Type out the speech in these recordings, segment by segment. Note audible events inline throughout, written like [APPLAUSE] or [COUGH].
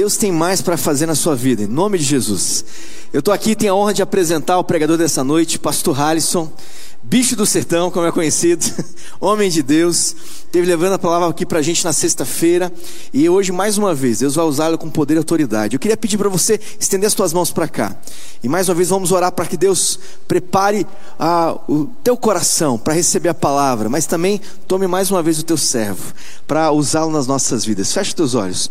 Deus tem mais para fazer na sua vida, em nome de Jesus. Eu estou aqui, tenho a honra de apresentar o pregador dessa noite, Pastor Halisson, bicho do sertão, como é conhecido, [LAUGHS] homem de Deus, teve levando a palavra aqui para a gente na sexta-feira, e hoje, mais uma vez, Deus vai usá-lo com poder e autoridade. Eu queria pedir para você estender as suas mãos para cá, e mais uma vez vamos orar para que Deus prepare ah, o teu coração para receber a palavra, mas também tome mais uma vez o teu servo, para usá-lo nas nossas vidas. Feche teus olhos.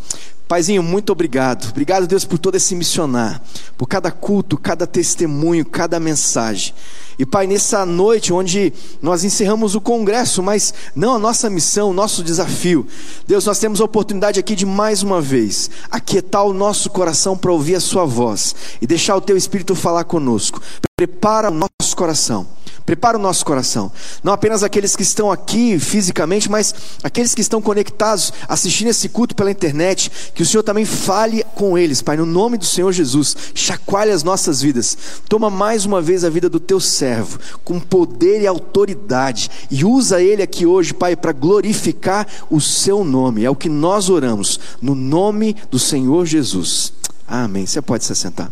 Paizinho, muito obrigado. Obrigado, Deus, por todo esse missionar, por cada culto, cada testemunho, cada mensagem. E, Pai, nessa noite onde nós encerramos o congresso, mas não a nossa missão, o nosso desafio. Deus, nós temos a oportunidade aqui de mais uma vez aquietar o nosso coração para ouvir a Sua voz e deixar o Teu Espírito falar conosco. Prepara o nosso coração Prepara o nosso coração. Não apenas aqueles que estão aqui fisicamente, mas aqueles que estão conectados, assistindo esse culto pela internet. Que o Senhor também fale com eles, Pai, no nome do Senhor Jesus. Chacoalhe as nossas vidas. Toma mais uma vez a vida do teu servo, com poder e autoridade. E usa ele aqui hoje, Pai, para glorificar o seu nome. É o que nós oramos, no nome do Senhor Jesus. Amém. Você pode se assentar.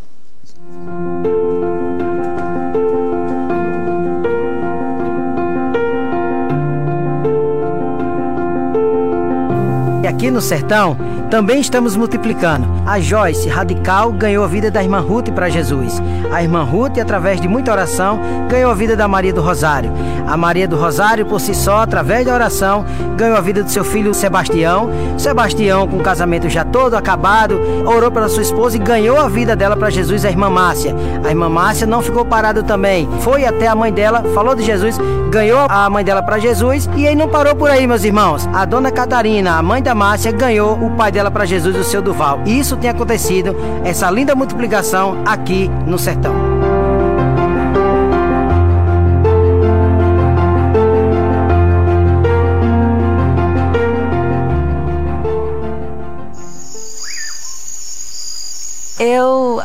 Aqui no sertão também estamos multiplicando. A Joyce, radical, ganhou a vida da irmã Ruth para Jesus. A irmã Ruth, através de muita oração, ganhou a vida da Maria do Rosário. A Maria do Rosário, por si só, através da oração, ganhou a vida do seu filho Sebastião. Sebastião, com o casamento já todo acabado, orou pela sua esposa e ganhou a vida dela para Jesus, a irmã Márcia. A irmã Márcia não ficou parada também. Foi até a mãe dela, falou de Jesus, ganhou a mãe dela para Jesus e aí não parou por aí, meus irmãos. A dona Catarina, a mãe da Márcia, ganhou o pai dela para Jesus, o seu Duval. E isso tem acontecido, essa linda multiplicação aqui no sertão.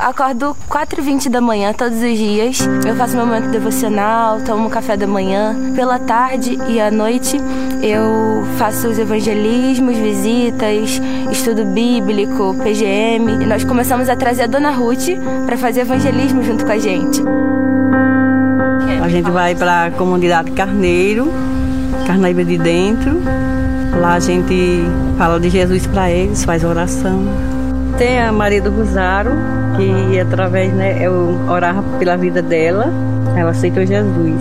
Acordo 4h20 da manhã todos os dias. Eu faço meu momento devocional, tomo café da manhã. Pela tarde e à noite eu faço os evangelismos, visitas, estudo bíblico, PGM. E nós começamos a trazer a Dona Ruth para fazer evangelismo junto com a gente. A gente vai para a comunidade Carneiro, Carnaíba de Dentro. Lá a gente fala de Jesus para eles, faz oração. Tem a Maria do Rosário, que através, né, eu orava pela vida dela, ela aceitou Jesus.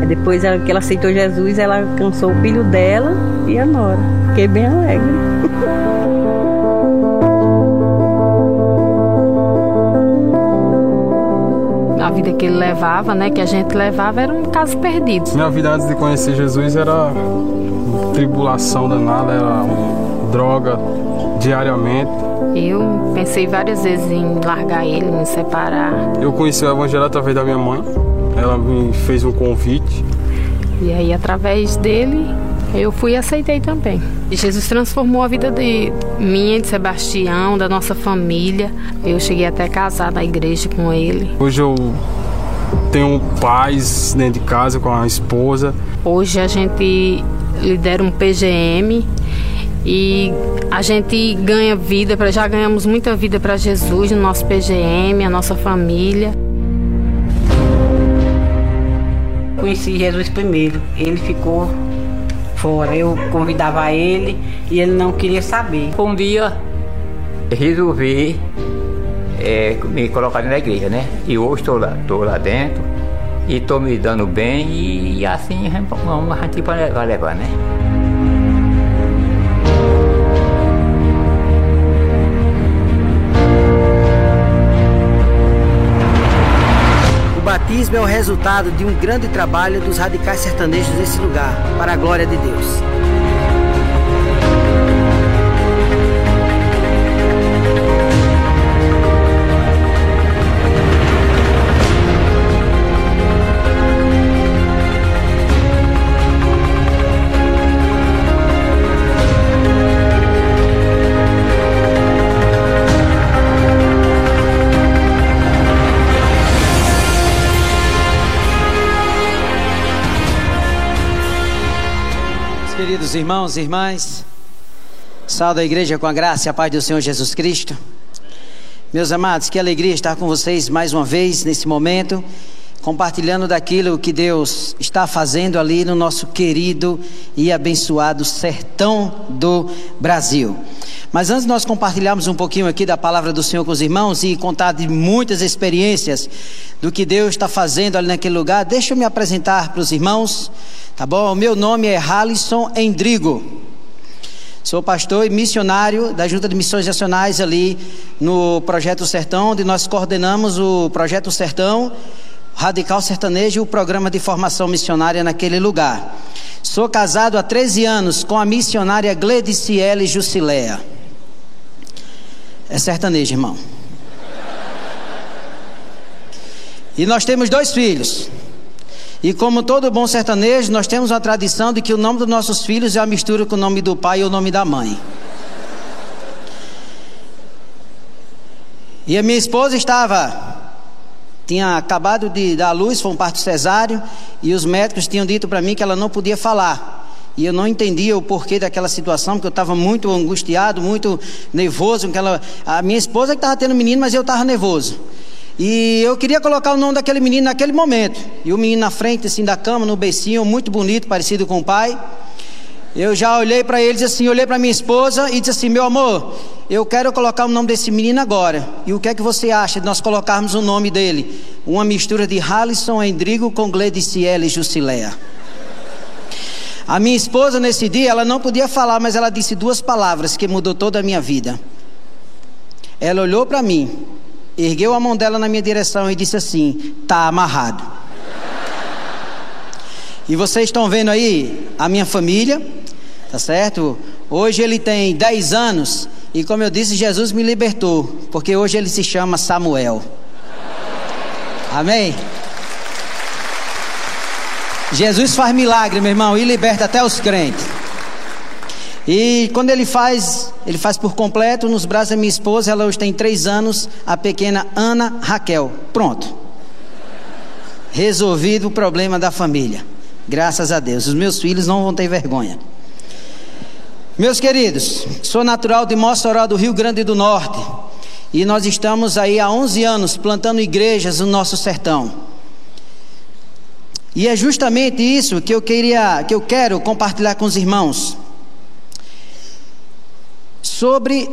Aí depois que ela aceitou Jesus, ela alcançou o filho dela e a nora. Fiquei bem alegre. a vida que ele levava, né, que a gente levava, era um caso perdido. Minha vida antes de conhecer Jesus era tribulação danada, era droga diariamente. Eu pensei várias vezes em largar ele, me separar. Eu conheci o Evangelho através da minha mãe. Ela me fez um convite. E aí, através dele, eu fui e aceitei também. E Jesus transformou a vida de minha, de Sebastião, da nossa família. Eu cheguei até a casar na igreja com ele. Hoje eu tenho paz dentro de casa com a esposa. Hoje a gente lidera um PGM e a gente ganha vida, já ganhamos muita vida para Jesus no nosso PGM, a nossa família. Conheci Jesus primeiro, ele ficou fora. Eu convidava ele e ele não queria saber. Um dia resolvi é, me colocar na igreja, né? E hoje estou lá, estou lá dentro e estou me dando bem e, e assim vamos, a gente vai levar, né? Batismo é o resultado de um grande trabalho dos radicais sertanejos desse lugar, para a glória de Deus. Irmãos e irmãs, salve a igreja com a graça e a paz do Senhor Jesus Cristo. Meus amados, que alegria estar com vocês mais uma vez nesse momento, compartilhando daquilo que Deus está fazendo ali no nosso querido e abençoado sertão do Brasil. Mas antes de nós compartilharmos um pouquinho aqui da palavra do Senhor com os irmãos e contar de muitas experiências do que Deus está fazendo ali naquele lugar, deixa eu me apresentar para os irmãos, tá bom? O meu nome é Halisson Endrigo. Sou pastor e missionário da Junta de Missões Nacionais ali no Projeto Sertão, onde nós coordenamos o Projeto Sertão, Radical Sertanejo e o programa de formação missionária naquele lugar. Sou casado há 13 anos com a missionária Glediciele Jusilea. É sertanejo, irmão. E nós temos dois filhos. E como todo bom sertanejo, nós temos uma tradição de que o nome dos nossos filhos é a mistura com o nome do pai e o nome da mãe. E a minha esposa estava, tinha acabado de dar luz, foi um parto cesáreo, e os médicos tinham dito para mim que ela não podia falar. E eu não entendia o porquê daquela situação, porque eu estava muito angustiado, muito nervoso. Aquela... A minha esposa que estava tendo menino, mas eu estava nervoso. E eu queria colocar o nome daquele menino naquele momento. E o menino na frente, assim, da cama, no beicinho, muito bonito, parecido com o pai. Eu já olhei para ele, assim, olhei para minha esposa e disse assim, meu amor, eu quero colocar o nome desse menino agora. E o que é que você acha de nós colocarmos o nome dele? Uma mistura de Halisson Endrigo com Glediciele Jusilea. A minha esposa nesse dia, ela não podia falar, mas ela disse duas palavras que mudou toda a minha vida. Ela olhou para mim ergueu a mão dela na minha direção e disse assim: Está amarrado. E vocês estão vendo aí a minha família, tá certo? Hoje ele tem 10 anos e, como eu disse, Jesus me libertou, porque hoje ele se chama Samuel. Amém? Jesus faz milagre, meu irmão, e liberta até os crentes. E quando ele faz, ele faz por completo nos braços da minha esposa, ela hoje tem três anos, a pequena Ana Raquel. Pronto. Resolvido o problema da família. Graças a Deus. Os meus filhos não vão ter vergonha. Meus queridos, sou natural de Mossoró, do Rio Grande do Norte. E nós estamos aí há 11 anos plantando igrejas no nosso sertão. E é justamente isso que eu queria, que eu quero compartilhar com os irmãos sobre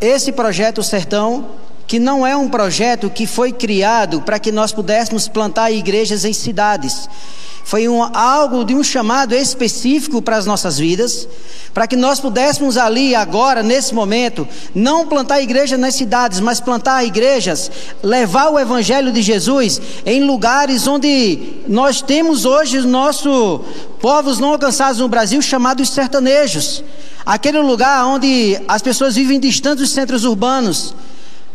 esse projeto Sertão, que não é um projeto que foi criado para que nós pudéssemos plantar igrejas em cidades. Foi um, algo de um chamado específico para as nossas vidas, para que nós pudéssemos ali, agora, nesse momento, não plantar igrejas nas cidades, mas plantar igrejas, levar o Evangelho de Jesus em lugares onde nós temos hoje os nossos povos não alcançados no Brasil, chamados sertanejos. Aquele lugar onde as pessoas vivem distantes dos centros urbanos,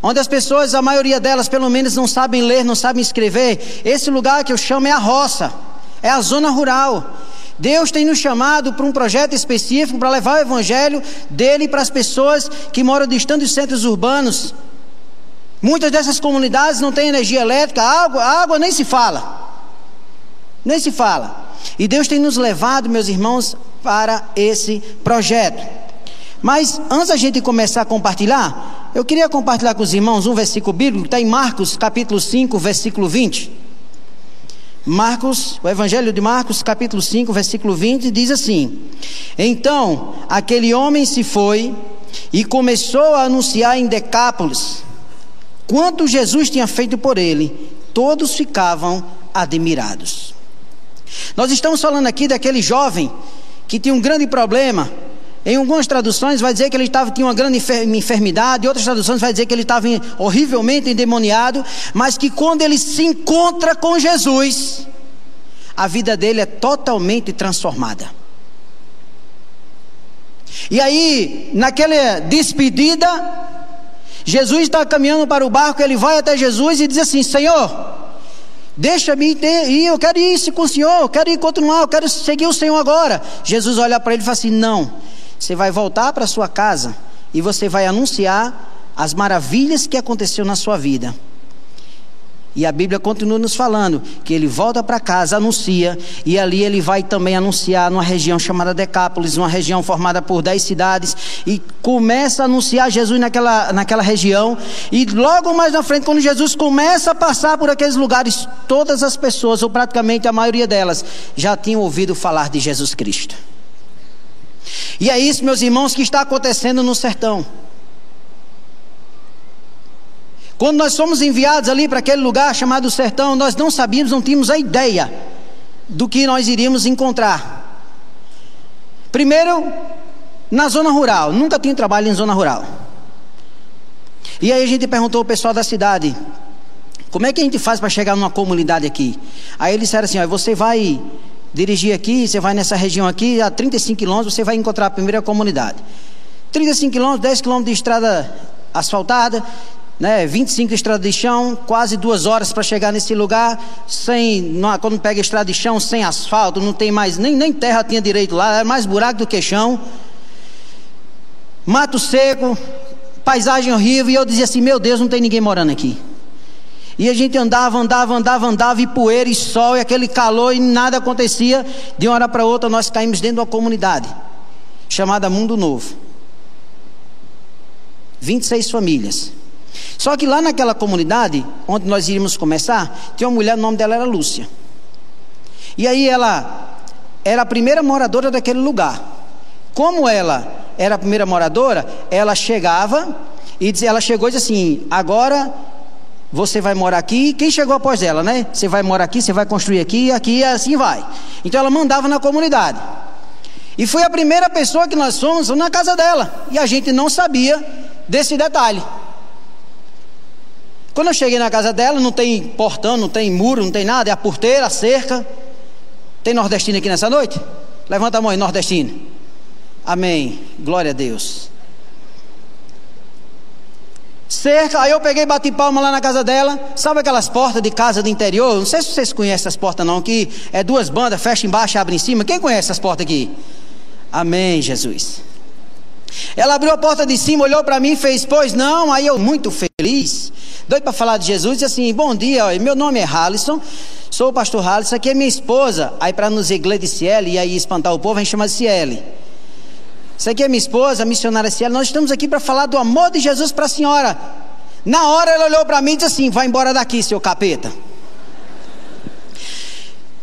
onde as pessoas, a maioria delas, pelo menos, não sabem ler, não sabem escrever. Esse lugar que eu chamo é a roça, é a zona rural. Deus tem nos chamado para um projeto específico para levar o evangelho dele para as pessoas que moram distantes dos centros urbanos. Muitas dessas comunidades não têm energia elétrica, água, água nem se fala. Nem se fala. E Deus tem nos levado, meus irmãos, para esse projeto. Mas antes da gente começar a compartilhar, eu queria compartilhar com os irmãos um versículo bíblico, está em Marcos capítulo 5, versículo 20. Marcos, o Evangelho de Marcos, capítulo 5, versículo 20, diz assim: Então aquele homem se foi e começou a anunciar em Decápolis quanto Jesus tinha feito por ele. Todos ficavam admirados. Nós estamos falando aqui daquele jovem que tinha um grande problema. Em algumas traduções vai dizer que ele estava, tinha uma grande enfermidade, em outras traduções vai dizer que ele estava horrivelmente endemoniado, mas que quando ele se encontra com Jesus, a vida dele é totalmente transformada. E aí, naquela despedida, Jesus está caminhando para o barco, ele vai até Jesus e diz assim: Senhor, Deixa-me ir, eu quero ir com o Senhor, eu quero ir continuar, eu quero seguir o Senhor agora. Jesus olha para ele e fala assim: Não, você vai voltar para sua casa e você vai anunciar as maravilhas que aconteceu na sua vida. E a Bíblia continua nos falando que ele volta para casa, anuncia, e ali ele vai também anunciar numa região chamada Decápolis, uma região formada por dez cidades, e começa a anunciar Jesus naquela, naquela região. E logo mais na frente, quando Jesus começa a passar por aqueles lugares, todas as pessoas, ou praticamente a maioria delas, já tinham ouvido falar de Jesus Cristo. E é isso, meus irmãos, que está acontecendo no sertão. Quando nós fomos enviados ali para aquele lugar chamado sertão, nós não sabíamos, não tínhamos a ideia do que nós iríamos encontrar. Primeiro, na zona rural, nunca tinha trabalho em zona rural. E aí a gente perguntou ao pessoal da cidade: como é que a gente faz para chegar numa comunidade aqui? Aí eles disseram assim: ó, você vai dirigir aqui, você vai nessa região aqui, a 35 quilômetros, você vai encontrar a primeira comunidade. 35 quilômetros, 10 quilômetros de estrada asfaltada, né, 25 de estrada de chão, quase duas horas para chegar nesse lugar, sem, quando pega estrada de chão, sem asfalto, não tem mais, nem, nem terra tinha direito lá, era mais buraco do que chão, mato seco, paisagem horrível, e eu dizia assim, meu Deus, não tem ninguém morando aqui. E a gente andava, andava, andava, andava, e poeira, e sol, e aquele calor, e nada acontecia. De uma hora para outra, nós caímos dentro de uma comunidade, chamada Mundo Novo. 26 famílias. Só que lá naquela comunidade, onde nós iríamos começar, tinha uma mulher, o nome dela era Lúcia. E aí ela era a primeira moradora daquele lugar. Como ela era a primeira moradora, ela chegava e ela chegou e disse assim: agora você vai morar aqui. Quem chegou após ela, né? Você vai morar aqui, você vai construir aqui, aqui e assim vai. Então ela mandava na comunidade. E foi a primeira pessoa que nós fomos na casa dela. E a gente não sabia desse detalhe. Quando eu cheguei na casa dela, não tem portão, não tem muro, não tem nada, é a porteira, a cerca. Tem nordestino aqui nessa noite? Levanta a mão aí, nordestino. Amém. Glória a Deus. Cerca, aí eu peguei bati palma lá na casa dela. Sabe aquelas portas de casa do interior? Não sei se vocês conhecem essas portas não, que é duas bandas, fecha embaixo, abre em cima. Quem conhece essas portas aqui? Amém, Jesus. Ela abriu a porta de cima, olhou para mim e fez, pois não. Aí eu, muito feliz, doido para falar de Jesus, disse assim: Bom dia, meu nome é Halisson, sou o pastor Halisson, aqui é minha esposa. Aí para nos inglês de Ciele, e aí espantar o povo, a gente chama de Ciele. Isso aqui é minha esposa, a missionária Ciele. Nós estamos aqui para falar do amor de Jesus para a senhora. Na hora ela olhou para mim e disse assim: Vai embora daqui, seu capeta.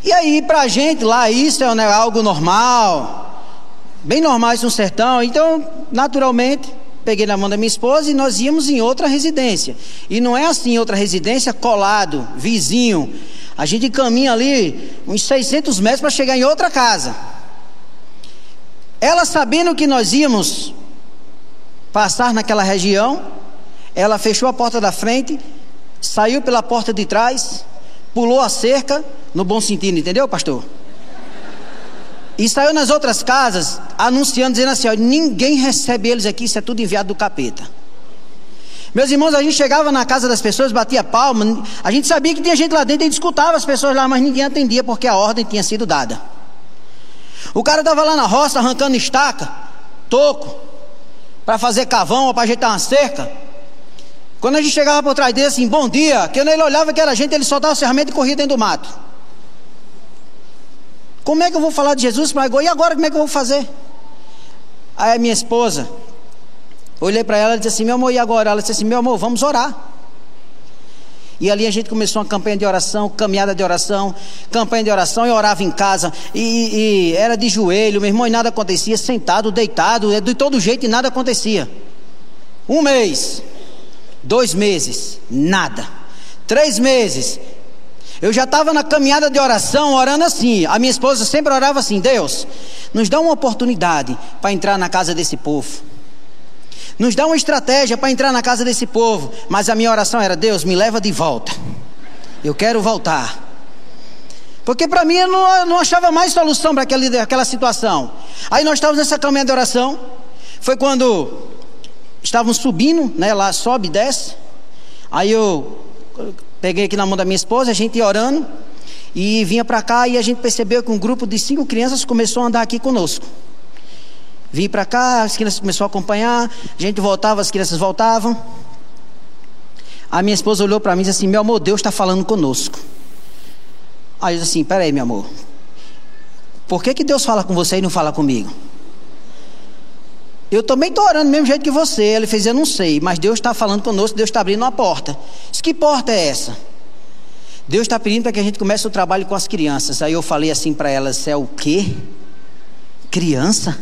E aí, para a gente lá, isso é né, algo normal bem normais no sertão. Então, naturalmente, peguei na mão da minha esposa e nós íamos em outra residência. E não é assim, outra residência colado, vizinho. A gente caminha ali uns 600 metros para chegar em outra casa. Ela sabendo que nós íamos passar naquela região, ela fechou a porta da frente, saiu pela porta de trás, pulou a cerca, no bom sentido, entendeu, pastor? E saiu nas outras casas anunciando, dizendo assim: ó, ninguém recebe eles aqui, isso é tudo enviado do capeta. Meus irmãos, a gente chegava na casa das pessoas, batia palma, a gente sabia que tinha gente lá dentro, a gente escutava as pessoas lá, mas ninguém atendia porque a ordem tinha sido dada. O cara estava lá na roça arrancando estaca, toco, para fazer cavão ou para ajeitar uma cerca. Quando a gente chegava por trás dele assim, bom dia, que ele olhava que era gente, ele soltava o ferramenta e corria dentro do mato. Como é que eu vou falar de Jesus para? E agora como é que eu vou fazer? Aí a minha esposa, olhei para ela e disse assim: Meu amor, e agora? Ela disse assim: Meu amor, vamos orar. E ali a gente começou uma campanha de oração, caminhada de oração, campanha de oração, e orava em casa, e, e, era de joelho, meu irmão, e nada acontecia, sentado, deitado, de todo jeito e nada acontecia. Um mês, dois meses, nada. Três meses, eu já estava na caminhada de oração, orando assim. A minha esposa sempre orava assim: Deus, nos dá uma oportunidade para entrar na casa desse povo. Nos dá uma estratégia para entrar na casa desse povo. Mas a minha oração era: Deus, me leva de volta. Eu quero voltar. Porque para mim eu não, eu não, achava mais solução para aquela, aquela situação. Aí nós estávamos nessa caminhada de oração. Foi quando estávamos subindo, né? Lá sobe e desce. Aí eu Peguei aqui na mão da minha esposa, a gente orando. E vinha para cá e a gente percebeu que um grupo de cinco crianças começou a andar aqui conosco. Vim para cá, as crianças começaram a acompanhar, a gente voltava, as crianças voltavam. A minha esposa olhou para mim e disse assim: Meu amor, Deus está falando conosco. Aí eu disse assim: Peraí, meu amor. Por que, que Deus fala com você e não fala comigo? Eu também estou orando do mesmo jeito que você. Ele fez: Eu não sei, mas Deus está falando conosco, Deus está abrindo uma porta. Disse: Que porta é essa? Deus está pedindo para que a gente comece o trabalho com as crianças. Aí eu falei assim para elas: É o quê? Criança?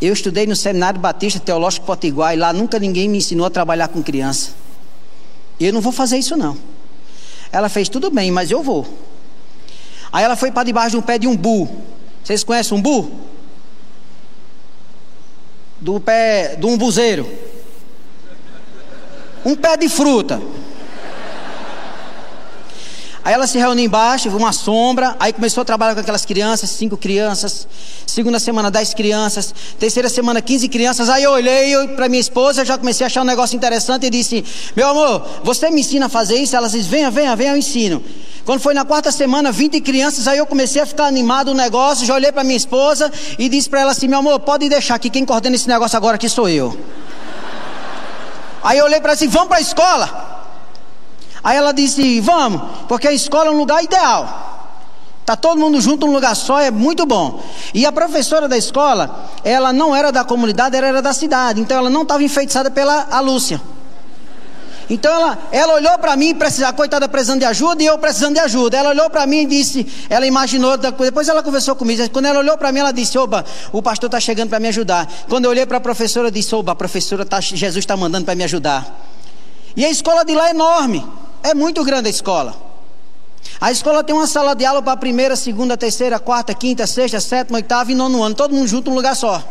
Eu estudei no Seminário Batista Teológico Potiguar e lá nunca ninguém me ensinou a trabalhar com criança. Eu não vou fazer isso não. Ela fez tudo bem, mas eu vou. Aí ela foi para debaixo de um pé de umbu. Vocês conhecem umbu? Do pé do umbuzeiro. Um pé de fruta. Aí ela se reuniu embaixo, uma sombra, aí começou a trabalhar com aquelas crianças, cinco crianças. Segunda semana, dez crianças. Terceira semana, quinze crianças. Aí eu olhei para minha esposa, já comecei a achar um negócio interessante e disse: Meu amor, você me ensina a fazer isso? Ela disse: Venha, venha, venha, eu ensino. Quando foi na quarta semana, 20 crianças, aí eu comecei a ficar animado o negócio, já olhei para minha esposa e disse para ela assim: Meu amor, pode deixar que quem coordena esse negócio agora aqui sou eu. Aí eu olhei para ela assim: Vamos para a escola. Aí ela disse: Vamos, porque a escola é um lugar ideal. Tá todo mundo junto num lugar só, é muito bom. E a professora da escola, ela não era da comunidade, ela era da cidade. Então ela não estava enfeitiçada pela a Lúcia. Então ela, ela olhou para mim, precisar, coitada precisando de ajuda e eu precisando de ajuda. Ela olhou para mim e disse, ela imaginou, depois ela conversou comigo. Quando ela olhou para mim, ela disse: Oba, o pastor está chegando para me ajudar. Quando eu olhei para a professora, disse: Oba, a professora tá, Jesus está mandando para me ajudar. E a escola de lá é enorme. É muito grande a escola. A escola tem uma sala de aula para a primeira, segunda, terceira, quarta, quinta, sexta, sétima, oitava e nono ano. Todo mundo junto num lugar só.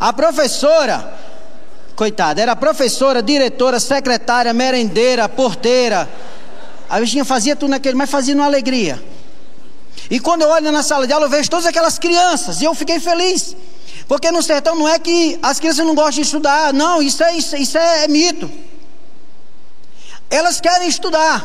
A professora, coitada, era professora, diretora, secretária, merendeira, porteira. A bichinha fazia tudo naquele, mas fazia numa alegria. E quando eu olho na sala de aula, eu vejo todas aquelas crianças. E eu fiquei feliz. Porque no sertão não é que as crianças não gostam de estudar. Não, isso é, isso, isso é, é mito. Elas querem estudar.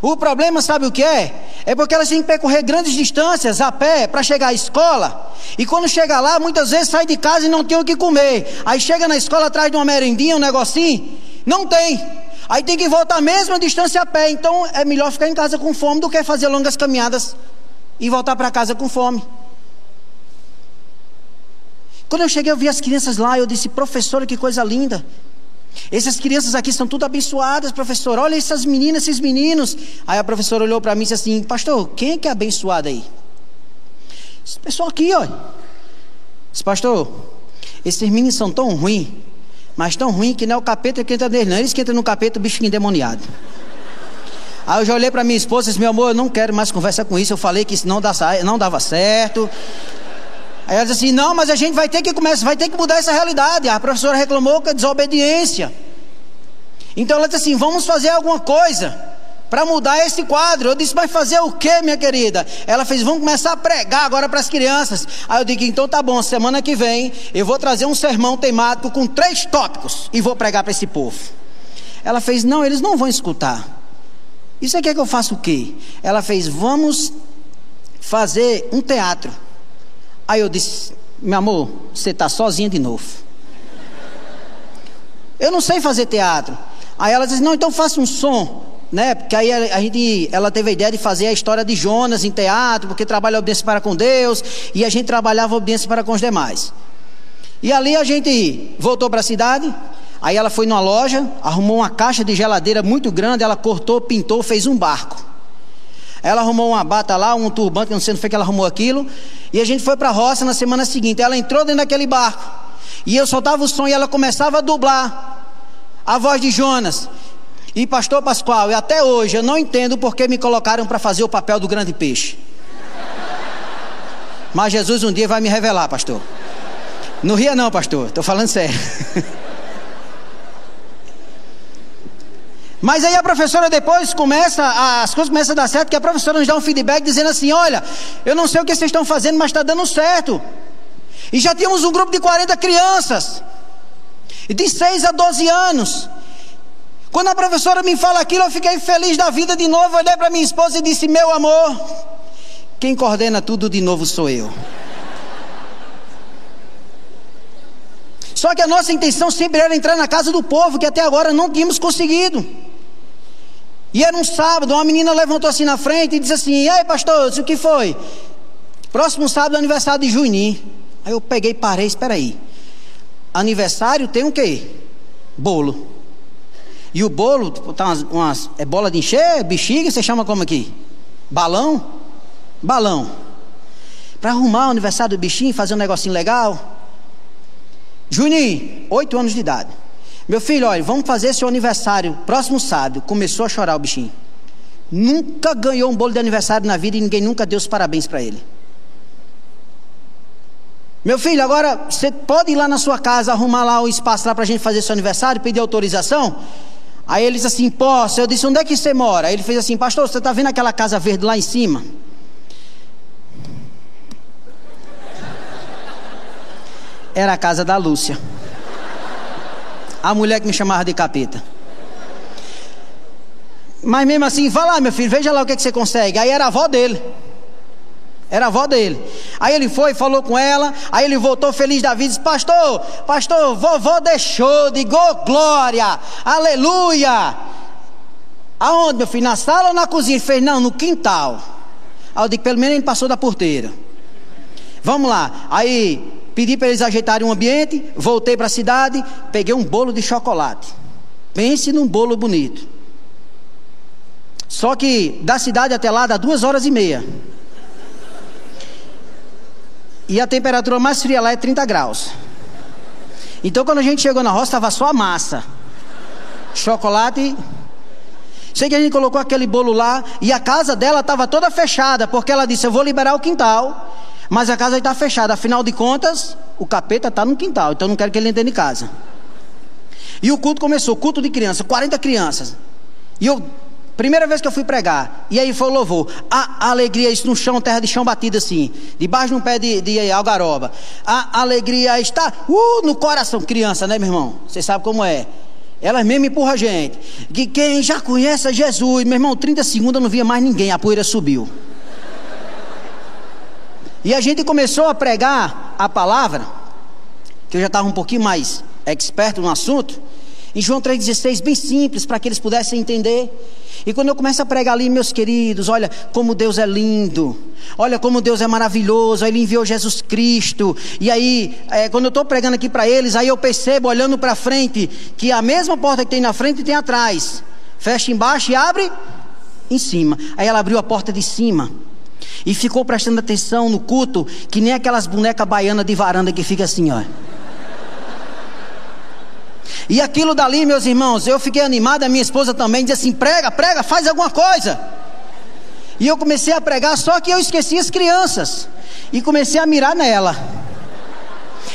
O problema, sabe o que é? É porque elas têm que percorrer grandes distâncias a pé para chegar à escola. E quando chega lá, muitas vezes sai de casa e não tem o que comer. Aí chega na escola atrás de uma merendinha, um negocinho, não tem. Aí tem que voltar a mesma distância a pé. Então é melhor ficar em casa com fome do que fazer longas caminhadas e voltar para casa com fome. Quando eu cheguei, eu vi as crianças lá, eu disse, professora, que coisa linda. Essas crianças aqui são tudo abençoadas, professor. Olha essas meninas, esses meninos. Aí a professora olhou para mim e disse assim: Pastor, quem é que é abençoado aí? Esse pessoal aqui, olha. Disse, Pastor, esses meninos são tão ruins, mas tão ruins que não é o capeta que entra neles, não. Eles que entram no capeta, o bicho endemoniado. Aí eu já olhei para minha esposa e disse: Meu amor, eu não quero mais conversa com isso. Eu falei que isso não, dá, não dava certo. Aí ela disse assim: não, mas a gente vai ter que começar, vai ter que mudar essa realidade. A professora reclamou que é desobediência. Então ela disse assim: vamos fazer alguma coisa para mudar esse quadro. Eu disse: mas fazer o que, minha querida? Ela fez: vamos começar a pregar agora para as crianças. Aí eu digo: então tá bom, semana que vem eu vou trazer um sermão temático com três tópicos e vou pregar para esse povo. Ela fez: não, eles não vão escutar. Isso aqui é que eu faço o quê? Ela fez: vamos fazer um teatro. Aí eu disse: Meu amor, você está sozinha de novo. Eu não sei fazer teatro. Aí ela disse: Não, então faça um som. Né? Porque aí a gente, ela teve a ideia de fazer a história de Jonas em teatro, porque trabalha a obediência para com Deus, e a gente trabalhava a obediência para com os demais. E ali a gente voltou para a cidade, aí ela foi numa loja, arrumou uma caixa de geladeira muito grande, ela cortou, pintou, fez um barco. Ela arrumou uma bata lá, um turbante, não sei foi que ela arrumou aquilo. E a gente foi para a roça na semana seguinte. Ela entrou dentro daquele barco. E eu soltava o som e ela começava a dublar a voz de Jonas. E pastor Pascoal, e até hoje eu não entendo porque me colocaram para fazer o papel do grande peixe. Mas Jesus um dia vai me revelar, pastor. Não ria não, pastor. Estou falando sério. [LAUGHS] Mas aí a professora depois começa, as coisas começam a dar certo, que a professora nos dá um feedback dizendo assim: olha, eu não sei o que vocês estão fazendo, mas está dando certo. E já tínhamos um grupo de 40 crianças, de 6 a 12 anos. Quando a professora me fala aquilo, eu fiquei feliz da vida de novo. Olhei para minha esposa e disse: Meu amor, quem coordena tudo de novo sou eu. Só que a nossa intenção sempre era entrar na casa do povo, que até agora não tínhamos conseguido. E era um sábado, uma menina levantou assim na frente e disse assim: E aí, pastor, o que foi? Próximo sábado é aniversário de Juninho. Aí eu peguei e parei, espera aí. Aniversário tem o quê? Bolo. E o bolo, tá umas, umas, é bola de encher, bexiga, você chama como aqui? Balão? Balão. Para arrumar o aniversário do bichinho, fazer um negocinho legal. Juninho, oito anos de idade. Meu filho, olha, vamos fazer seu aniversário próximo sábado. Começou a chorar o bichinho. Nunca ganhou um bolo de aniversário na vida e ninguém nunca deu os parabéns para ele. Meu filho, agora você pode ir lá na sua casa, arrumar lá o espaço lá para a gente fazer seu aniversário, pedir autorização? Aí ele disse assim: Posso? Eu disse: Onde é que você mora? Aí ele fez assim: Pastor, você está vendo aquela casa verde lá em cima? Era a casa da Lúcia. A mulher que me chamava de capeta. Mas mesmo assim, vá lá, meu filho, veja lá o que, é que você consegue. Aí era a avó dele. Era a avó dele. Aí ele foi, falou com ela. Aí ele voltou feliz da vida. Disse: Pastor, pastor, vovó deixou. Digo, glória, aleluia. Aonde, meu filho? Na sala ou na cozinha? Ele fez: Não, no quintal. Aí eu digo: Pelo menos ele passou da porteira. Vamos lá. Aí pedi para eles ajeitarem o ambiente. Voltei para a cidade. Peguei um bolo de chocolate. Pense num bolo bonito. Só que da cidade até lá dá duas horas e meia. E a temperatura mais fria lá é 30 graus. Então quando a gente chegou na roça, estava só a massa. Chocolate. Sei que a gente colocou aquele bolo lá e a casa dela estava toda fechada, porque ela disse: Eu vou liberar o quintal, mas a casa está fechada. Afinal de contas, o capeta está no quintal, então não quero que ele entre em casa. E o culto começou culto de criança, 40 crianças. E eu Primeira vez que eu fui pregar, e aí foi o louvor. A alegria, isso no chão, terra de chão batida assim, debaixo de um pé de, de algaroba. A alegria está uh, no coração, criança, né, meu irmão? Você sabe como é. Elas mesmo empurram a gente. Que quem já conhece Jesus, meu irmão, 30 segundos eu não via mais ninguém, a poeira subiu. E a gente começou a pregar a palavra, que eu já estava um pouquinho mais experto no assunto, em João 3,16, bem simples, para que eles pudessem entender. E quando eu começo a pregar ali, meus queridos, olha como Deus é lindo, olha como Deus é maravilhoso, aí Ele enviou Jesus Cristo. E aí, é, quando eu estou pregando aqui para eles, aí eu percebo, olhando para frente, que a mesma porta que tem na frente tem atrás. Fecha embaixo e abre em cima. Aí ela abriu a porta de cima. E ficou prestando atenção no culto, que nem aquelas bonecas baianas de varanda que fica assim, ó. E aquilo dali, meus irmãos, eu fiquei animado, a minha esposa também disse assim: prega, prega, faz alguma coisa. E eu comecei a pregar, só que eu esqueci as crianças. E comecei a mirar nela.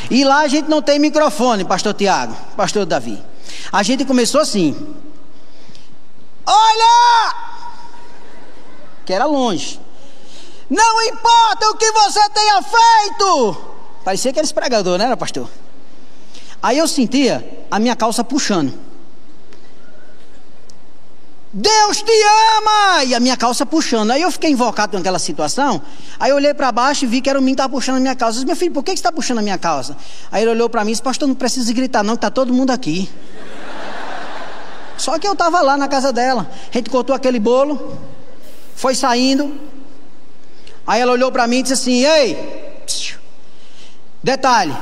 E lá a gente não tem microfone, pastor Tiago, pastor Davi. A gente começou assim. Olha! Que era longe. Não importa o que você tenha feito. Parecia aqueles pregadores, era, pastor? Aí eu sentia a minha calça puxando. Deus te ama! E a minha calça puxando. Aí eu fiquei invocado naquela situação. Aí eu olhei para baixo e vi que era o menino que estava puxando a minha calça. Eu disse, meu filho, por que você está puxando a minha calça? Aí ele olhou para mim e disse, pastor, não precisa gritar não, que está todo mundo aqui. Só que eu estava lá na casa dela. A gente cortou aquele bolo, foi saindo. Aí ela olhou para mim e disse assim, ei, detalhe,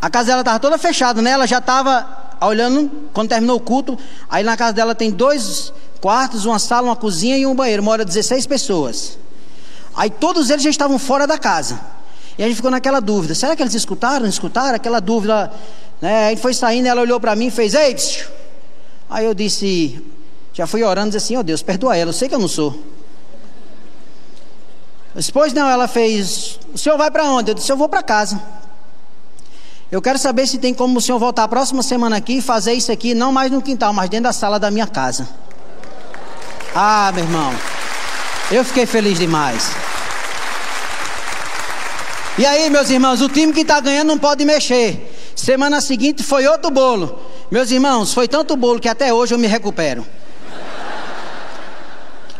a casa dela estava toda fechada, né? Ela já estava olhando, quando terminou o culto, aí na casa dela tem dois quartos, uma sala, uma cozinha e um banheiro. Mora 16 pessoas. Aí todos eles já estavam fora da casa. E a gente ficou naquela dúvida: será que eles escutaram? Não escutaram? Aquela dúvida. Né? Aí foi saindo, ela olhou para mim e fez: Ei. Aí eu disse: Já fui orando, disse assim: Ó oh, Deus, perdoa ela, eu sei que eu não sou. Depois não, ela fez: O senhor vai para onde? Eu disse: Eu vou para casa. Eu quero saber se tem como o senhor voltar a próxima semana aqui e fazer isso aqui, não mais no quintal, mas dentro da sala da minha casa. Ah, meu irmão, eu fiquei feliz demais. E aí, meus irmãos, o time que está ganhando não pode mexer. Semana seguinte foi outro bolo. Meus irmãos, foi tanto bolo que até hoje eu me recupero.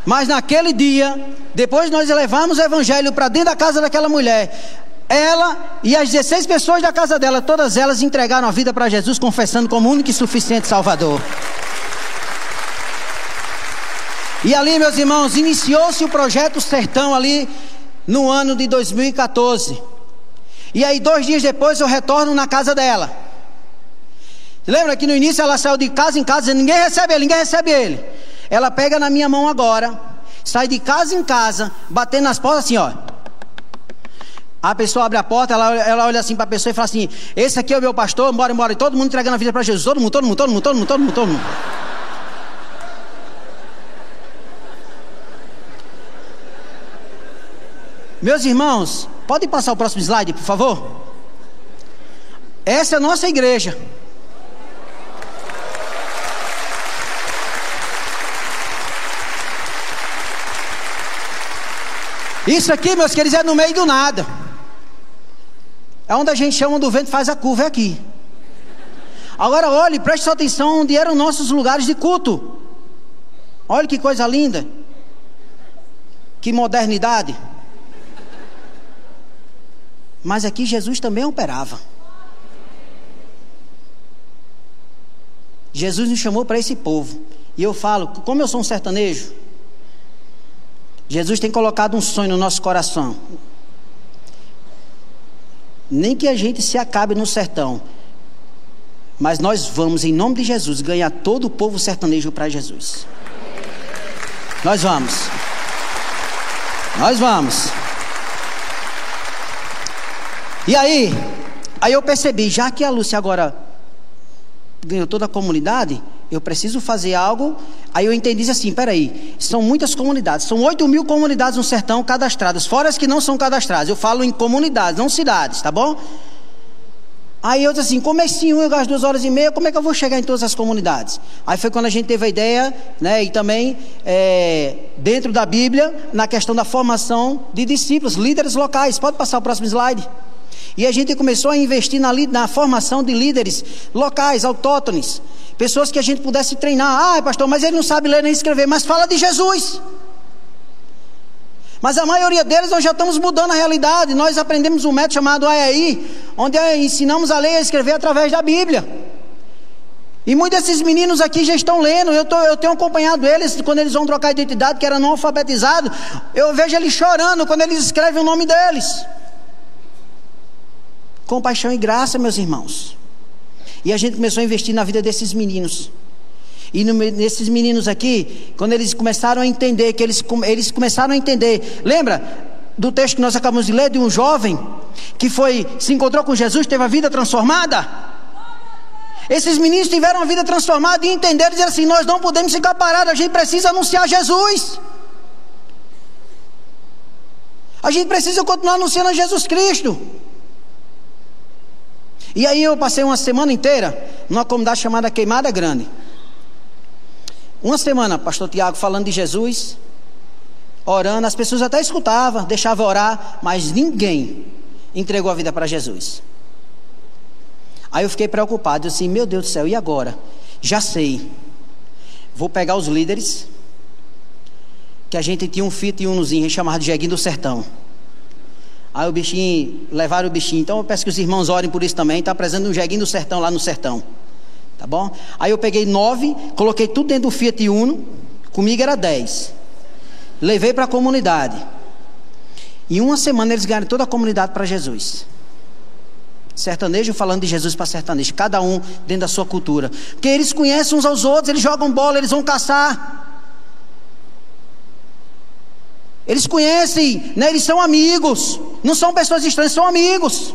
Mas naquele dia, depois nós levamos o evangelho para dentro da casa daquela mulher. ela e as 16 pessoas da casa dela, todas elas entregaram a vida para Jesus, confessando como único e suficiente Salvador. E ali, meus irmãos, iniciou-se o projeto Sertão ali no ano de 2014. E aí, dois dias depois, eu retorno na casa dela. Lembra que no início ela saiu de casa em casa, ninguém recebe ele, ninguém recebe ele. Ela pega na minha mão agora, sai de casa em casa, batendo nas portas assim, ó. A pessoa abre a porta, ela, ela olha assim para a pessoa e fala assim: Esse aqui é o meu pastor, bora embora. E todo mundo entregando a vida para Jesus. Todo mundo, todo mundo, todo mundo, todo mundo, todo mundo, todo mundo. Meus irmãos, pode passar o próximo slide, por favor? Essa é a nossa igreja. Isso aqui, meus queridos, é no meio do nada. É onde a gente chama do vento faz a curva, é aqui. Agora olhe, preste atenção onde eram nossos lugares de culto. Olha que coisa linda. Que modernidade. Mas aqui Jesus também operava. Jesus nos chamou para esse povo. E eu falo, como eu sou um sertanejo, Jesus tem colocado um sonho no nosso coração. Nem que a gente se acabe no sertão, mas nós vamos, em nome de Jesus, ganhar todo o povo sertanejo para Jesus. Nós vamos. Nós vamos. E aí, aí eu percebi, já que a Lúcia agora ganhou toda a comunidade, eu preciso fazer algo. Aí eu entendi assim: peraí, são muitas comunidades, são 8 mil comunidades no sertão cadastradas, fora as que não são cadastradas. Eu falo em comunidades, não cidades, tá bom? Aí eu disse assim: comecinho, eu gasto duas horas e meia, como é que eu vou chegar em todas as comunidades? Aí foi quando a gente teve a ideia, né, e também é, dentro da Bíblia, na questão da formação de discípulos, líderes locais. Pode passar o próximo slide. E a gente começou a investir na, na formação de líderes locais, autóctones, pessoas que a gente pudesse treinar. Ah, pastor, mas ele não sabe ler nem escrever, mas fala de Jesus. Mas a maioria deles nós já estamos mudando a realidade. Nós aprendemos um método chamado AEI, onde ensinamos a ler e a escrever através da Bíblia. E muitos desses meninos aqui já estão lendo. Eu, tô, eu tenho acompanhado eles quando eles vão trocar identidade, que era não alfabetizado. Eu vejo eles chorando quando eles escrevem o nome deles compaixão e graça, meus irmãos. E a gente começou a investir na vida desses meninos. E no, nesses meninos aqui, quando eles começaram a entender, que eles, eles começaram a entender, lembra do texto que nós acabamos de ler, de um jovem que foi, se encontrou com Jesus, teve a vida transformada? Esses meninos tiveram a vida transformada e entenderam dizer assim: nós não podemos ficar parados, a gente precisa anunciar Jesus. A gente precisa continuar anunciando Jesus Cristo. E aí eu passei uma semana inteira numa comunidade chamada Queimada Grande. Uma semana, pastor Tiago falando de Jesus, orando, as pessoas até escutavam, deixavam orar, mas ninguém entregou a vida para Jesus. Aí eu fiquei preocupado, assim, meu Deus do céu, e agora? Já sei. Vou pegar os líderes, que a gente tinha um fito e um nozinho chamado Jeguinho do Sertão. Aí o bichinho, levaram o bichinho. Então eu peço que os irmãos orem por isso também. Está apresentando um jeguinho do sertão lá no sertão. Tá bom? Aí eu peguei nove, coloquei tudo dentro do Fiat Uno. Comigo era dez. Levei para a comunidade. Em uma semana eles ganharam toda a comunidade para Jesus. Sertanejo falando de Jesus para sertanejo, cada um dentro da sua cultura. Porque eles conhecem uns aos outros, eles jogam bola, eles vão caçar. Eles conhecem, né? eles são amigos. Não são pessoas estranhas, são amigos.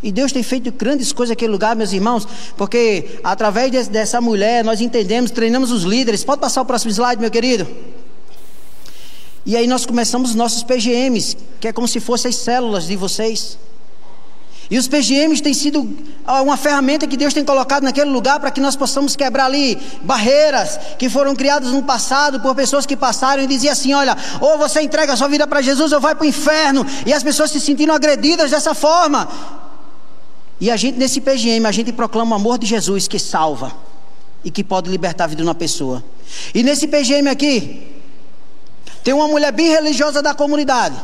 E Deus tem feito grandes coisas naquele lugar, meus irmãos, porque através de, dessa mulher nós entendemos, treinamos os líderes. Pode passar o próximo slide, meu querido? E aí nós começamos nossos PGMs, que é como se fossem as células de vocês. E os PGMs têm sido ah, uma ferramenta que Deus tem colocado naquele lugar para que nós possamos quebrar ali barreiras que foram criadas no passado por pessoas que passaram e diziam assim: olha, ou você entrega a sua vida para Jesus ou vai para o inferno. E as pessoas se sentiram agredidas dessa forma. E a gente, nesse PGM, a gente proclama o amor de Jesus que salva e que pode libertar a vida de uma pessoa. E nesse PGM aqui, Tem uma mulher bem religiosa da comunidade,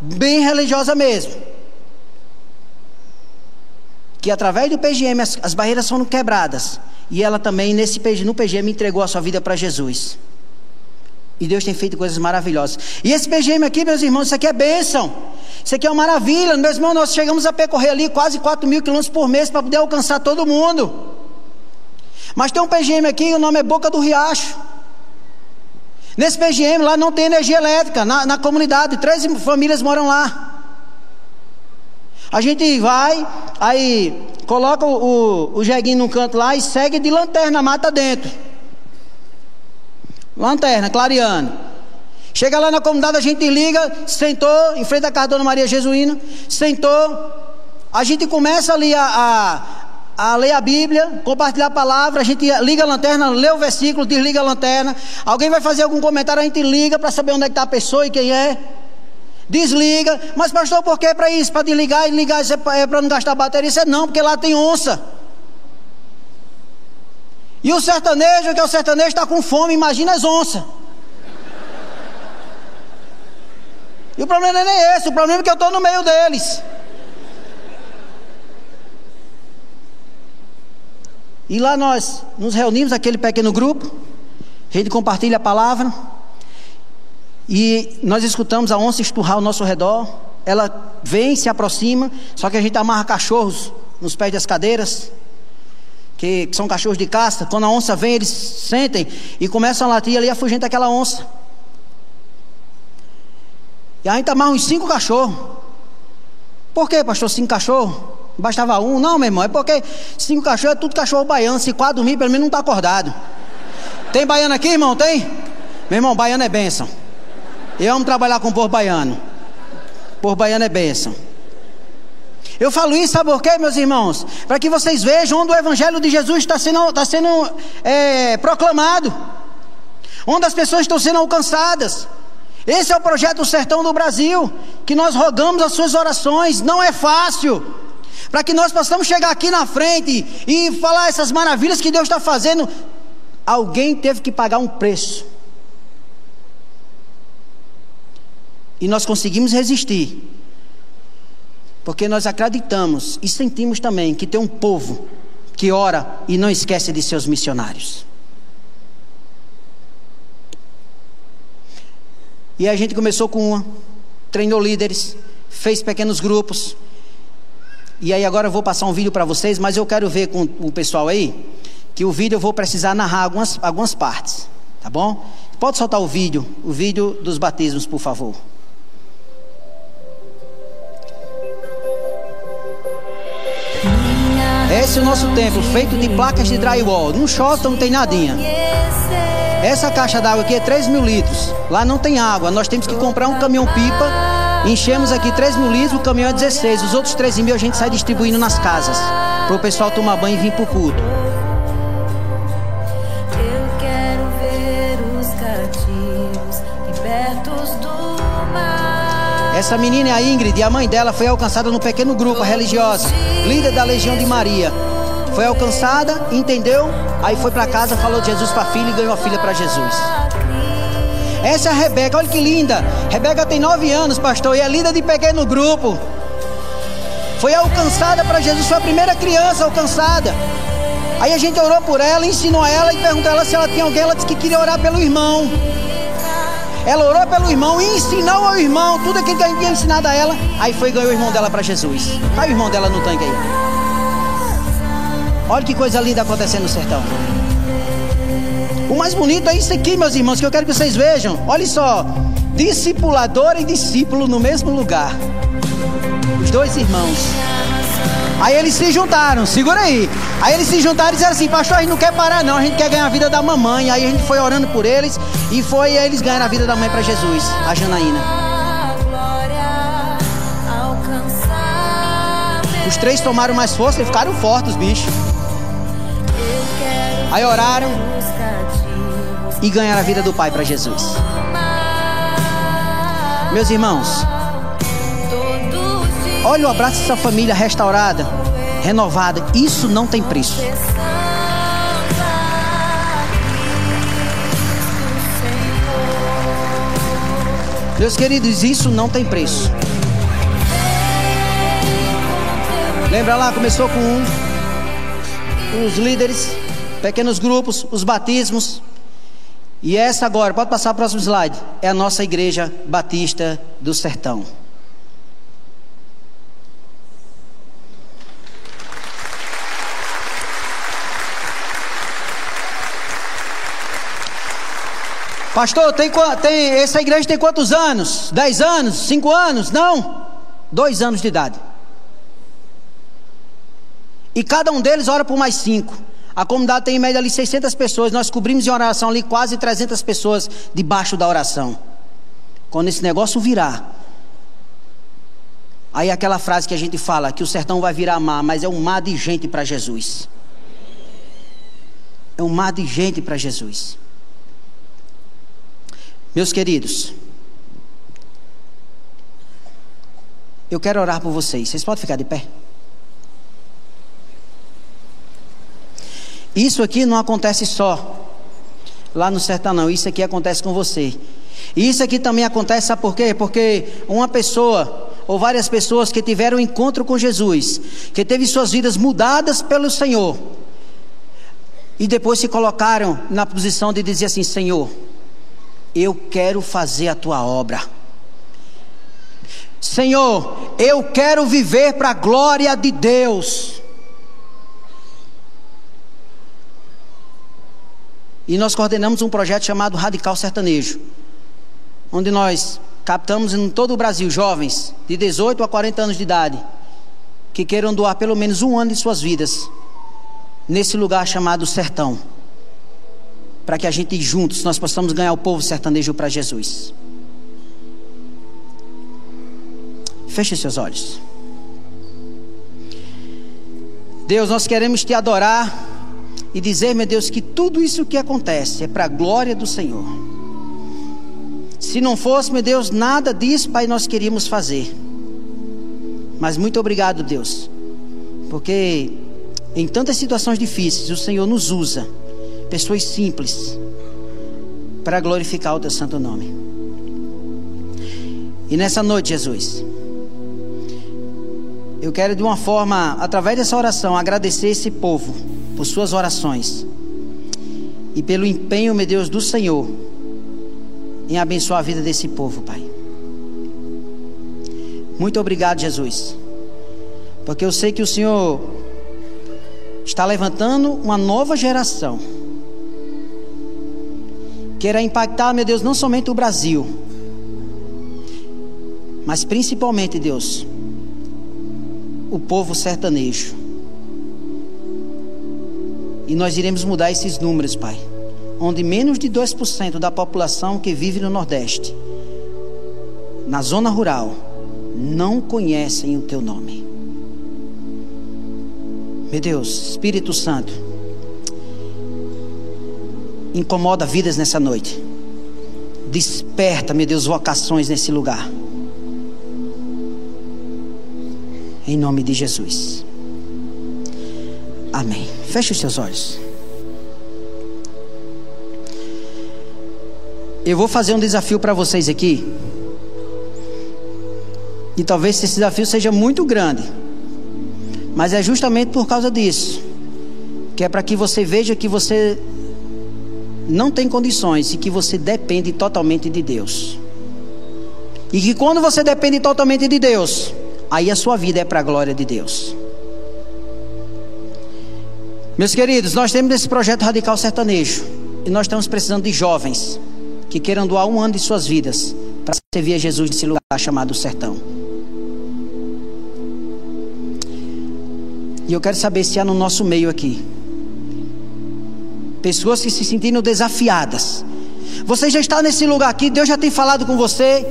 bem religiosa mesmo. Que através do PGM as, as barreiras foram quebradas. E ela também, nesse, no PGM, entregou a sua vida para Jesus. E Deus tem feito coisas maravilhosas. E esse PGM aqui, meus irmãos, isso aqui é bênção. Isso aqui é uma maravilha. Meus irmãos, nós chegamos a percorrer ali quase 4 mil quilômetros por mês para poder alcançar todo mundo. Mas tem um PGM aqui, o nome é Boca do Riacho. Nesse PGM lá não tem energia elétrica, na, na comunidade, três famílias moram lá. A gente vai, aí coloca o, o, jeguinho num canto lá e segue de lanterna, mata dentro. Lanterna, clareando. Chega lá na comunidade, a gente liga, sentou, em frente à casa da Dona Maria Jesuína, sentou, a gente começa ali a, a, a, ler a Bíblia, compartilhar a palavra, a gente liga a lanterna, lê o versículo, desliga a lanterna. Alguém vai fazer algum comentário, a gente liga para saber onde é está a pessoa e quem é. Desliga, mas pastor, por que para isso? Para desligar e ligar é para não gastar bateria? Isso é não, porque lá tem onça. E o sertanejo, que é o sertanejo, está com fome, imagina as onças. E o problema não é esse, o problema é que eu estou no meio deles. E lá nós nos reunimos, aquele pequeno grupo, a gente compartilha a palavra, e nós escutamos a onça esturrar ao nosso redor, ela vem, se aproxima, só que a gente amarra cachorros nos pés das cadeiras, que, são cachorros de caça, quando a onça vem, eles sentem e começam a latir ali e afugenta aquela onça. E a gente amarra uns cinco cachorros. Por que, pastor, cinco cachorros? Bastava um? Não, meu irmão, é porque cinco cachorros é tudo cachorro baiano. Se quatro dormir, pelo menos não está acordado. Tem baiano aqui, irmão? Tem? Meu irmão, baiano é bênção. Eu amo trabalhar com o povo baiano. O povo baiano é bênção. Eu falo isso, sabe por quê, meus irmãos? Para que vocês vejam onde o Evangelho de Jesus está sendo, está sendo é, proclamado, onde as pessoas estão sendo alcançadas. Esse é o projeto Sertão do Brasil, que nós rogamos as suas orações, não é fácil. Para que nós possamos chegar aqui na frente e falar essas maravilhas que Deus está fazendo, alguém teve que pagar um preço. E nós conseguimos resistir porque nós acreditamos e sentimos também que tem um povo que ora e não esquece de seus missionários. E a gente começou com uma, treinou líderes, fez pequenos grupos. E aí agora eu vou passar um vídeo para vocês, mas eu quero ver com o pessoal aí, que o vídeo eu vou precisar narrar algumas, algumas partes, tá bom? Pode soltar o vídeo, o vídeo dos batismos, por favor. Esse é o nosso templo, feito de placas de drywall. Não chota, não tem nadinha. Essa caixa d'água aqui é 3 mil litros. Lá não tem água. Nós temos que comprar um caminhão-pipa. Enchemos aqui 3 mil litros, o caminhão é 16. Os outros 13 mil a gente sai distribuindo nas casas. Para o pessoal tomar banho e vir para o culto. Essa menina é a Ingrid e a mãe dela foi alcançada no pequeno grupo religiosa, líder da Legião de Maria. Foi alcançada, entendeu? Aí foi para casa, falou de Jesus para a filha e ganhou a filha para Jesus. Essa é a Rebeca, olha que linda. Rebeca tem nove anos, pastor, e é líder de pequeno grupo. Foi alcançada para Jesus, foi a primeira criança alcançada. Aí a gente orou por ela, ensinou ela e perguntou a ela se ela tinha alguém. Ela disse que queria orar pelo irmão. Ela orou pelo irmão e ensinou ao irmão tudo aquilo que gente tinha ensinado a ela. Aí foi e ganhou o irmão dela para Jesus. Tá o irmão dela no tanque aí. Olha que coisa linda acontecendo no sertão. O mais bonito é isso aqui, meus irmãos, que eu quero que vocês vejam. Olha só, discipulador e discípulo no mesmo lugar. Os dois irmãos. Aí eles se juntaram, segura aí. Aí eles se juntaram e disseram assim: Pastor, a gente não quer parar, não, a gente quer ganhar a vida da mamãe. Aí a gente foi orando por eles e foi eles ganharam a vida da mãe para Jesus, a Janaína. Os três tomaram mais força e ficaram fortes, os bichos. Aí oraram e ganharam a vida do pai para Jesus. Meus irmãos, Olha o abraço dessa família restaurada, renovada. Isso não tem preço. Meus queridos, isso não tem preço. Lembra lá, começou com um, os líderes, pequenos grupos, os batismos. E essa agora, pode passar para o próximo slide, é a nossa igreja batista do sertão. Pastor, tem, tem, essa igreja tem quantos anos? Dez anos? Cinco anos? Não. Dois anos de idade. E cada um deles ora por mais cinco. A comunidade tem em média ali 600 pessoas. Nós cobrimos em oração ali quase 300 pessoas debaixo da oração. Quando esse negócio virar. Aí aquela frase que a gente fala, que o sertão vai virar mar, mas é um mar de gente para Jesus. É um mar de gente para Jesus. Meus queridos, eu quero orar por vocês. Vocês podem ficar de pé? Isso aqui não acontece só lá no sertão, não. Isso aqui acontece com você. E isso aqui também acontece, sabe por quê? Porque uma pessoa ou várias pessoas que tiveram um encontro com Jesus, que teve suas vidas mudadas pelo Senhor, e depois se colocaram na posição de dizer assim: Senhor, eu quero fazer a tua obra. Senhor, eu quero viver para a glória de Deus. E nós coordenamos um projeto chamado Radical Sertanejo, onde nós captamos em todo o Brasil jovens de 18 a 40 anos de idade que queiram doar pelo menos um ano de suas vidas nesse lugar chamado Sertão para que a gente juntos nós possamos ganhar o povo sertanejo para Jesus. Feche seus olhos. Deus, nós queremos te adorar e dizer, meu Deus, que tudo isso que acontece é para a glória do Senhor. Se não fosse, meu Deus, nada disso, Pai, nós queríamos fazer. Mas muito obrigado, Deus, porque em tantas situações difíceis o Senhor nos usa pessoas simples, para glorificar o teu santo nome. E nessa noite, Jesus, eu quero de uma forma, através dessa oração, agradecer esse povo por suas orações e pelo empenho, meu Deus, do Senhor em abençoar a vida desse povo, Pai. Muito obrigado, Jesus, porque eu sei que o Senhor está levantando uma nova geração queira impactar, meu Deus, não somente o Brasil, mas principalmente, Deus, o povo sertanejo. E nós iremos mudar esses números, Pai. Onde menos de 2% da população que vive no Nordeste, na zona rural, não conhecem o Teu nome. Meu Deus, Espírito Santo, incomoda vidas nessa noite. Desperta, meu Deus, vocações nesse lugar. Em nome de Jesus. Amém. Feche os seus olhos. Eu vou fazer um desafio para vocês aqui. E talvez esse desafio seja muito grande. Mas é justamente por causa disso. Que é para que você veja que você não tem condições e que você depende totalmente de Deus. E que quando você depende totalmente de Deus, aí a sua vida é para a glória de Deus. Meus queridos, nós temos esse projeto radical sertanejo e nós estamos precisando de jovens que queiram doar um ano de suas vidas para servir a Jesus nesse lugar chamado sertão. E eu quero saber se há no nosso meio aqui Pessoas que se sentiram desafiadas. Você já está nesse lugar aqui, Deus já tem falado com você.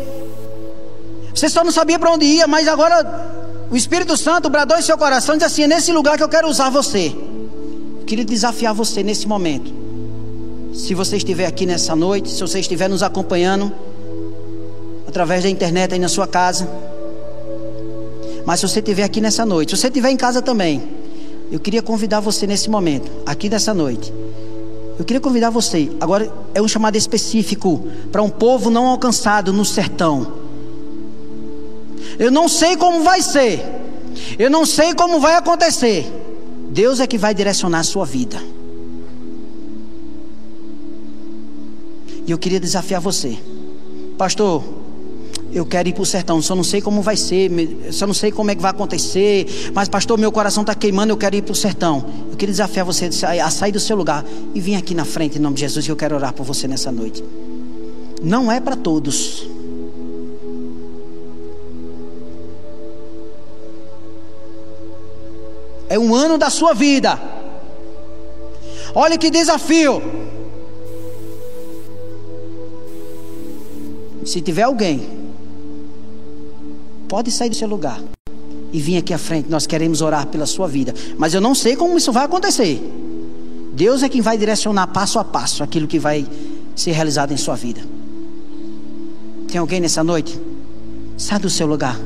Você só não sabia para onde ia, mas agora o Espírito Santo bradou em seu coração e diz assim: é nesse lugar que eu quero usar você. Eu queria desafiar você nesse momento. Se você estiver aqui nessa noite, se você estiver nos acompanhando através da internet aí na sua casa. Mas se você estiver aqui nessa noite, se você estiver em casa também, eu queria convidar você nesse momento, aqui nessa noite, Eu queria convidar você. Agora é um chamado específico para um povo não alcançado no sertão. Eu não sei como vai ser. Eu não sei como vai acontecer. Deus é que vai direcionar a sua vida. E eu queria desafiar você, pastor. Eu quero ir para o sertão, só não sei como vai ser, só não sei como é que vai acontecer. Mas, pastor, meu coração está queimando, eu quero ir para o sertão. Eu queria desafiar você a sair do seu lugar e vir aqui na frente, em nome de Jesus, que eu quero orar por você nessa noite. Não é para todos. É um ano da sua vida. Olha que desafio. Se tiver alguém, pode sair do seu lugar e vir aqui à frente. Nós queremos orar pela sua vida. Mas eu não sei como isso vai acontecer. Deus é quem vai direcionar passo a passo aquilo que vai ser realizado em sua vida. Tem alguém nessa noite? Sai do seu lugar.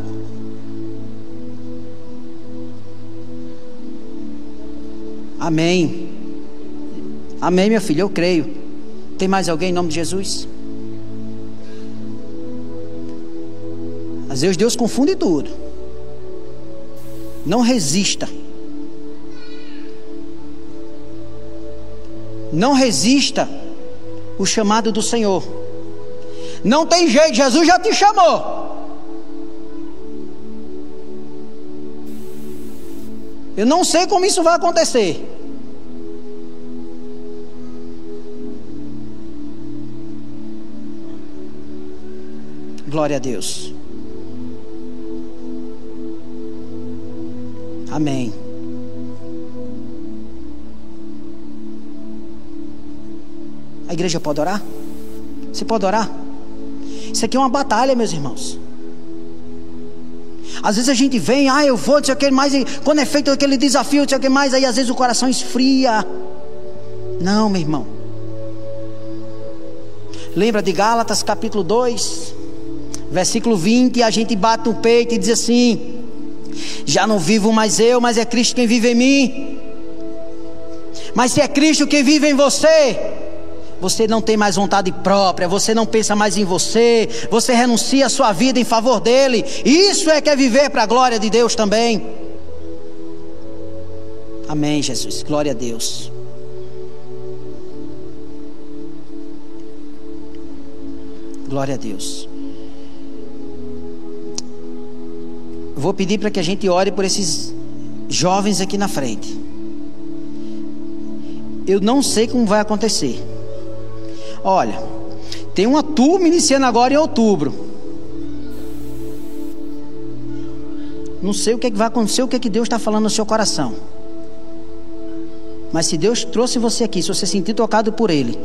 Amém. Amém, meu filho, eu creio. Tem mais alguém em nome de Jesus? Às vezes Deus confunde tudo. Não resista. Não resista o chamado do Senhor. Não tem jeito, Jesus já te chamou. Eu não sei como isso vai acontecer. Glória a Deus. Amém. A igreja pode orar? Você pode orar? Isso aqui é uma batalha, meus irmãos. Às vezes a gente vem, ah, eu vou, não sei o que mais, e quando é feito aquele desafio, não sei o que mais, aí às vezes o coração esfria. Não, meu irmão. Lembra de Gálatas capítulo 2, versículo 20, a gente bate no peito e diz assim: já não vivo mais eu, mas é Cristo quem vive em mim. Mas se é Cristo quem vive em você, você não tem mais vontade própria, você não pensa mais em você, você renuncia a sua vida em favor dele. Isso é que é viver para a glória de Deus também. Amém, Jesus. Glória a Deus. Glória a Deus. Vou pedir para que a gente ore por esses jovens aqui na frente. Eu não sei como vai acontecer. Olha, tem uma turma iniciando agora em outubro. Não sei o que, é que vai acontecer, o que, é que Deus está falando no seu coração. Mas se Deus trouxe você aqui, se você sentir tocado por Ele,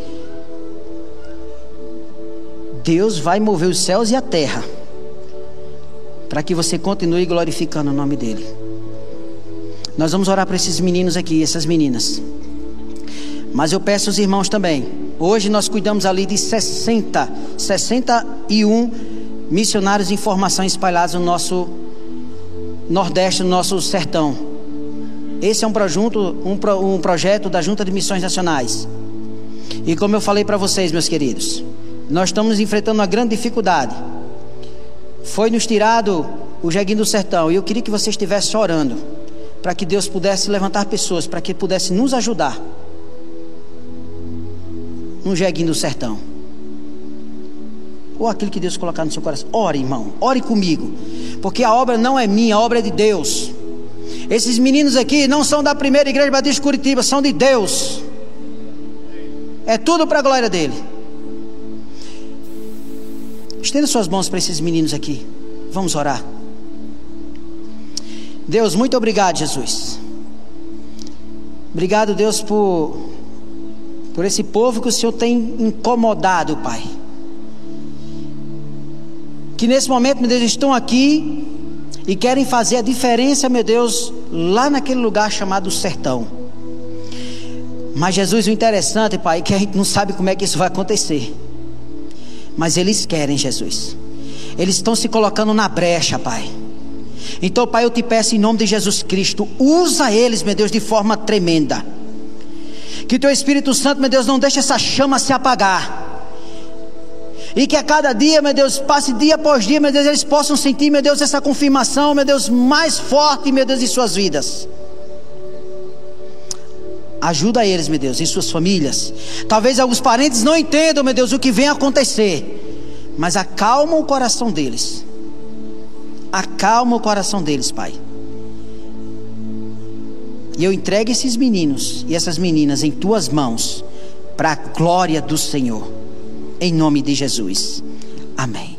Deus vai mover os céus e a terra para que você continue glorificando o nome dele. Nós vamos orar para esses meninos aqui, essas meninas. Mas eu peço aos irmãos também. Hoje nós cuidamos ali de 60, 61 missionários em formação espalhados no nosso Nordeste, no nosso sertão. Esse é um, projunto, um, um projeto da Junta de Missões Nacionais. E como eu falei para vocês, meus queridos, nós estamos enfrentando uma grande dificuldade foi nos tirado o jeguinho do sertão. E eu queria que você estivesse orando. Para que Deus pudesse levantar pessoas. Para que pudesse nos ajudar. No jeguinho do sertão. Ou aquilo que Deus colocar no seu coração. Ore, irmão. Ore comigo. Porque a obra não é minha, a obra é de Deus. Esses meninos aqui não são da primeira igreja batista Curitiba, são de Deus. É tudo para a glória dele. Estenda suas mãos para esses meninos aqui. Vamos orar. Deus, muito obrigado, Jesus. Obrigado, Deus, por, por esse povo que o Senhor tem incomodado, Pai. Que nesse momento, meu Deus, estão aqui e querem fazer a diferença, meu Deus, lá naquele lugar chamado sertão. Mas, Jesus, o interessante, Pai, é que a gente não sabe como é que isso vai acontecer. Mas eles querem, Jesus. Eles estão se colocando na brecha, Pai. Então, Pai, eu te peço em nome de Jesus Cristo, usa eles, meu Deus, de forma tremenda. Que teu Espírito Santo, meu Deus, não deixe essa chama se apagar. E que a cada dia, meu Deus, passe dia após dia, meu Deus, eles possam sentir, meu Deus, essa confirmação, meu Deus, mais forte, meu Deus, em suas vidas. Ajuda eles, meu Deus, em suas famílias. Talvez alguns parentes não entendam, meu Deus, o que vem acontecer. Mas acalma o coração deles. Acalma o coração deles, Pai. E eu entrego esses meninos e essas meninas em tuas mãos, para a glória do Senhor. Em nome de Jesus. Amém.